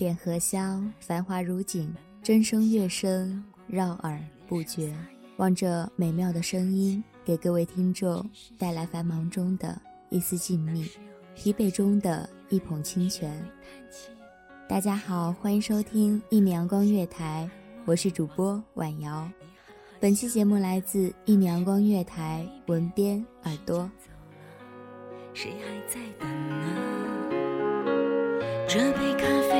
点荷香，繁华如锦，筝声乐声绕耳不绝。望着美妙的声音，给各位听众带来繁忙中的一丝静谧，疲惫中的一捧清泉。大家好，欢迎收听一米阳光月台，我是主播婉瑶。本期节目来自一米阳光月台文编耳朵。谁还在等呢？这杯咖啡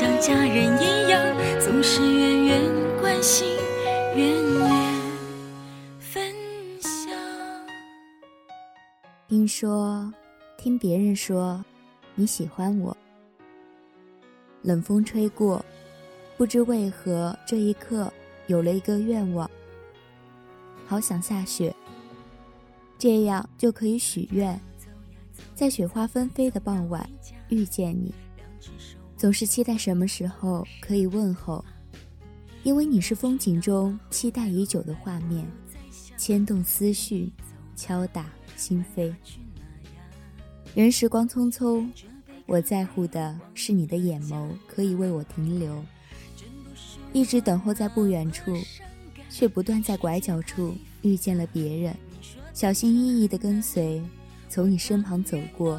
像家人一样，总是远远关心，远远分享。听说，听别人说，你喜欢我。冷风吹过，不知为何这一刻有了一个愿望，好想下雪，这样就可以许愿，在雪花纷飞的傍晚遇见你。总是期待什么时候可以问候，因为你是风景中期待已久的画面，牵动思绪，敲打心扉。人时光匆匆，我在乎的是你的眼眸可以为我停留。一直等候在不远处，却不断在拐角处遇见了别人，小心翼翼地跟随，从你身旁走过。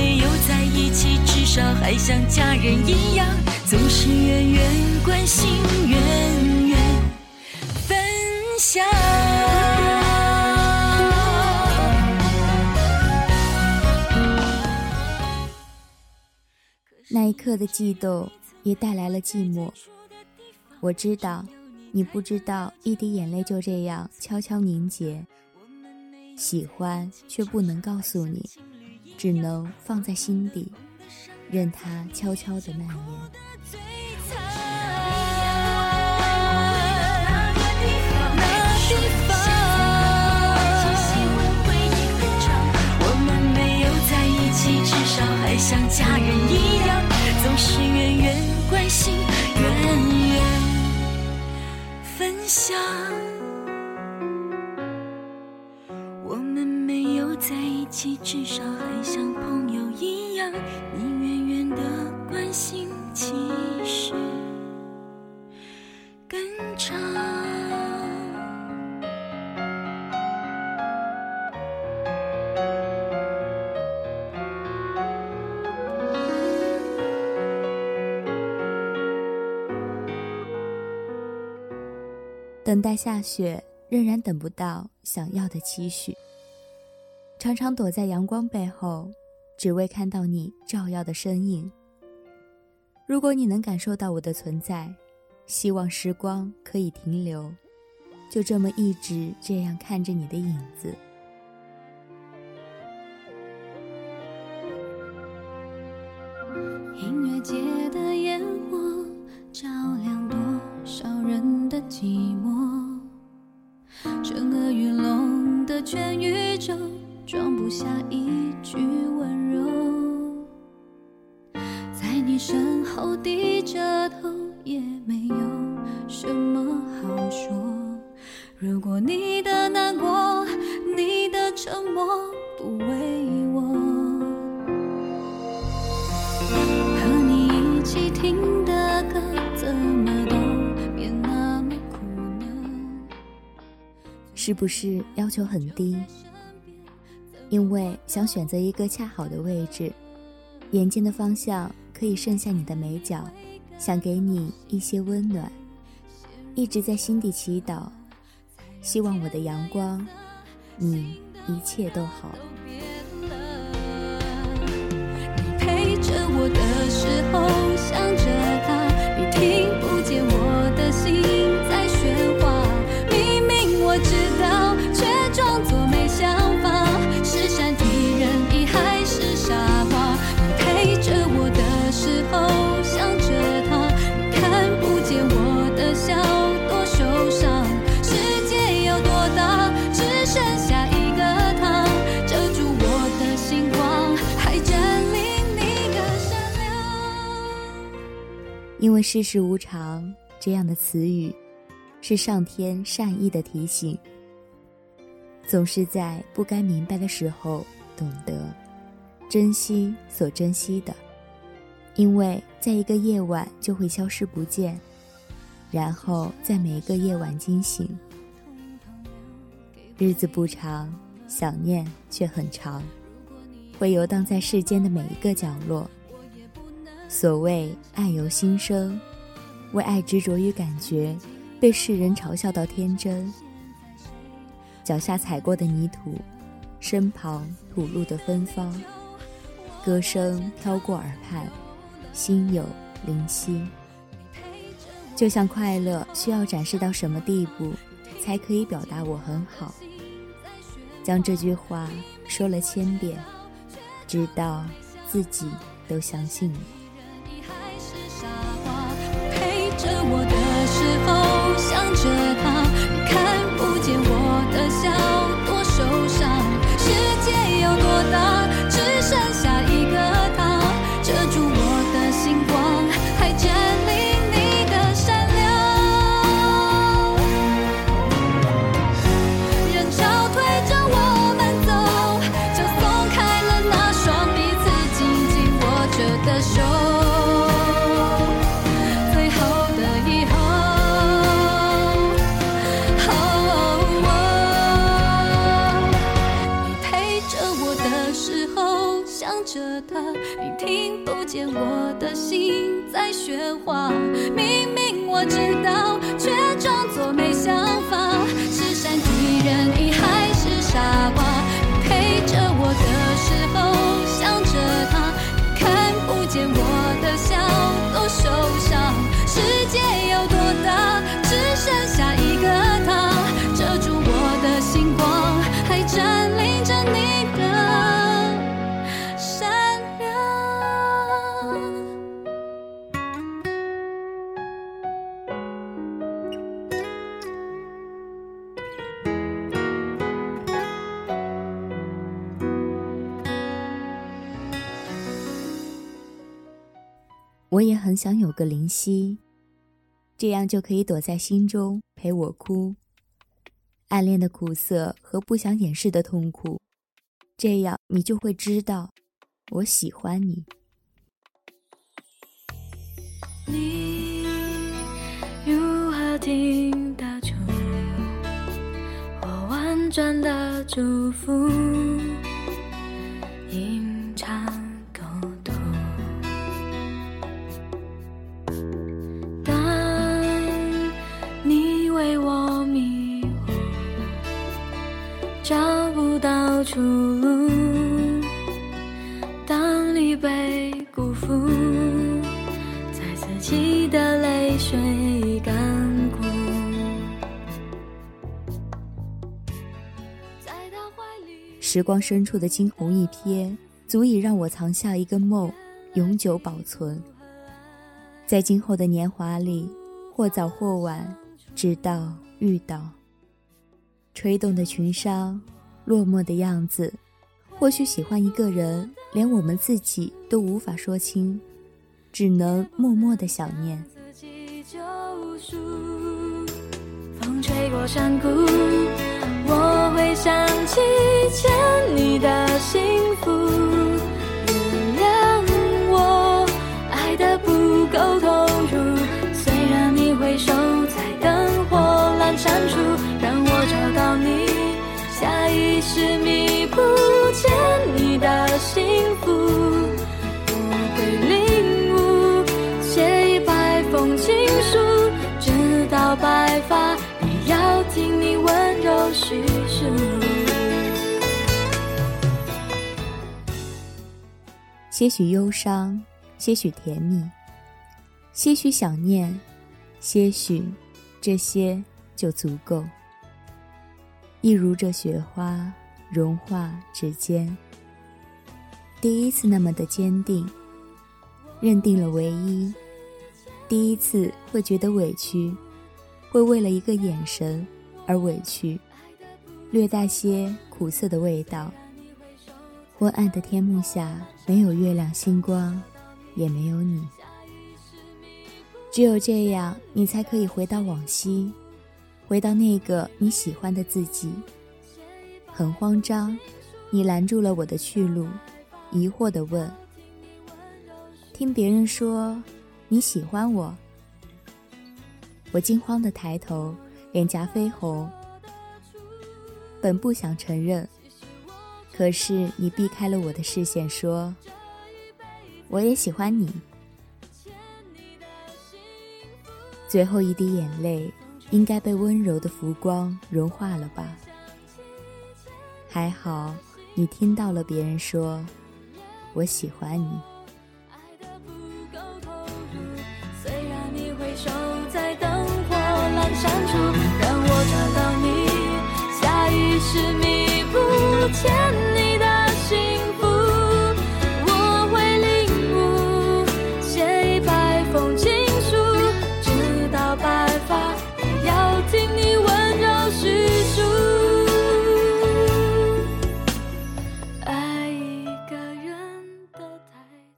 少还像家人一样，总是远远关心，远远分享。那一刻的悸动，也带来了寂寞。我知道，你不知道，一滴眼泪就这样悄悄凝结。喜欢却不能告诉你，只能放在心底。任它悄悄地蔓延。像家人一样，总是远远关心，远远分享。我们没有在一起，至少还像朋友一样，等待下雪，仍然等不到想要的期许。常常躲在阳光背后，只为看到你照耀的身影。如果你能感受到我的存在，希望时光可以停留，就这么一直这样看着你的影子。是不是要求很低？因为想选择一个恰好的位置，眼睛的方向可以剩下你的眉角，想给你一些温暖，一直在心底祈祷，希望我的阳光，你一切都好。陪着我的时候，想世事无常这样的词语，是上天善意的提醒。总是在不该明白的时候懂得珍惜所珍惜的，因为在一个夜晚就会消失不见，然后在每一个夜晚惊醒。日子不长，想念却很长，会游荡在世间的每一个角落。所谓爱由心生，为爱执着于感觉，被世人嘲笑到天真。脚下踩过的泥土，身旁吐露的芬芳，歌声飘过耳畔，心有灵犀。就像快乐需要展示到什么地步，才可以表达我很好？将这句话说了千遍，直到自己都相信了。的时候想着他，你看不见我的笑，我的心在喧哗。明明我知道，却装作没我也很想有个灵犀，这样就可以躲在心中陪我哭。暗恋的苦涩和不想掩饰的痛苦，这样你就会知道，我喜欢你。你如何听得出我婉转的祝福？找不到出路。当你被辜负。在自己的泪水干枯，时光深处的惊鸿一瞥，足以让我藏下一个梦，永久保存。在今后的年华里，或早或晚，直到遇到。吹动的裙裳，落寞的样子，或许喜欢一个人，连我们自己都无法说清。只能默默的想念。风吹过山谷，我会想起欠你的幸福。下意识弥补欠你的幸福。我会领悟。写一百封情书，直到白发也要听你温柔叙述。些许忧伤，些许甜蜜，些许想念，些许这些就足够。一如这雪花融化指尖，第一次那么的坚定，认定了唯一。第一次会觉得委屈，会为了一个眼神而委屈，略带些苦涩的味道。昏暗的天幕下，没有月亮星光，也没有你。只有这样，你才可以回到往昔，回到那个你喜欢的自己。很慌张，你拦住了我的去路，疑惑地问：“听别人说你喜欢我？”我惊慌地抬头，脸颊绯红，本不想承认。可是你避开了我的视线，说：“我也喜欢你。”最后一滴眼泪，应该被温柔的浮光融化了吧？还好，你听到了别人说：“我喜欢你。”爱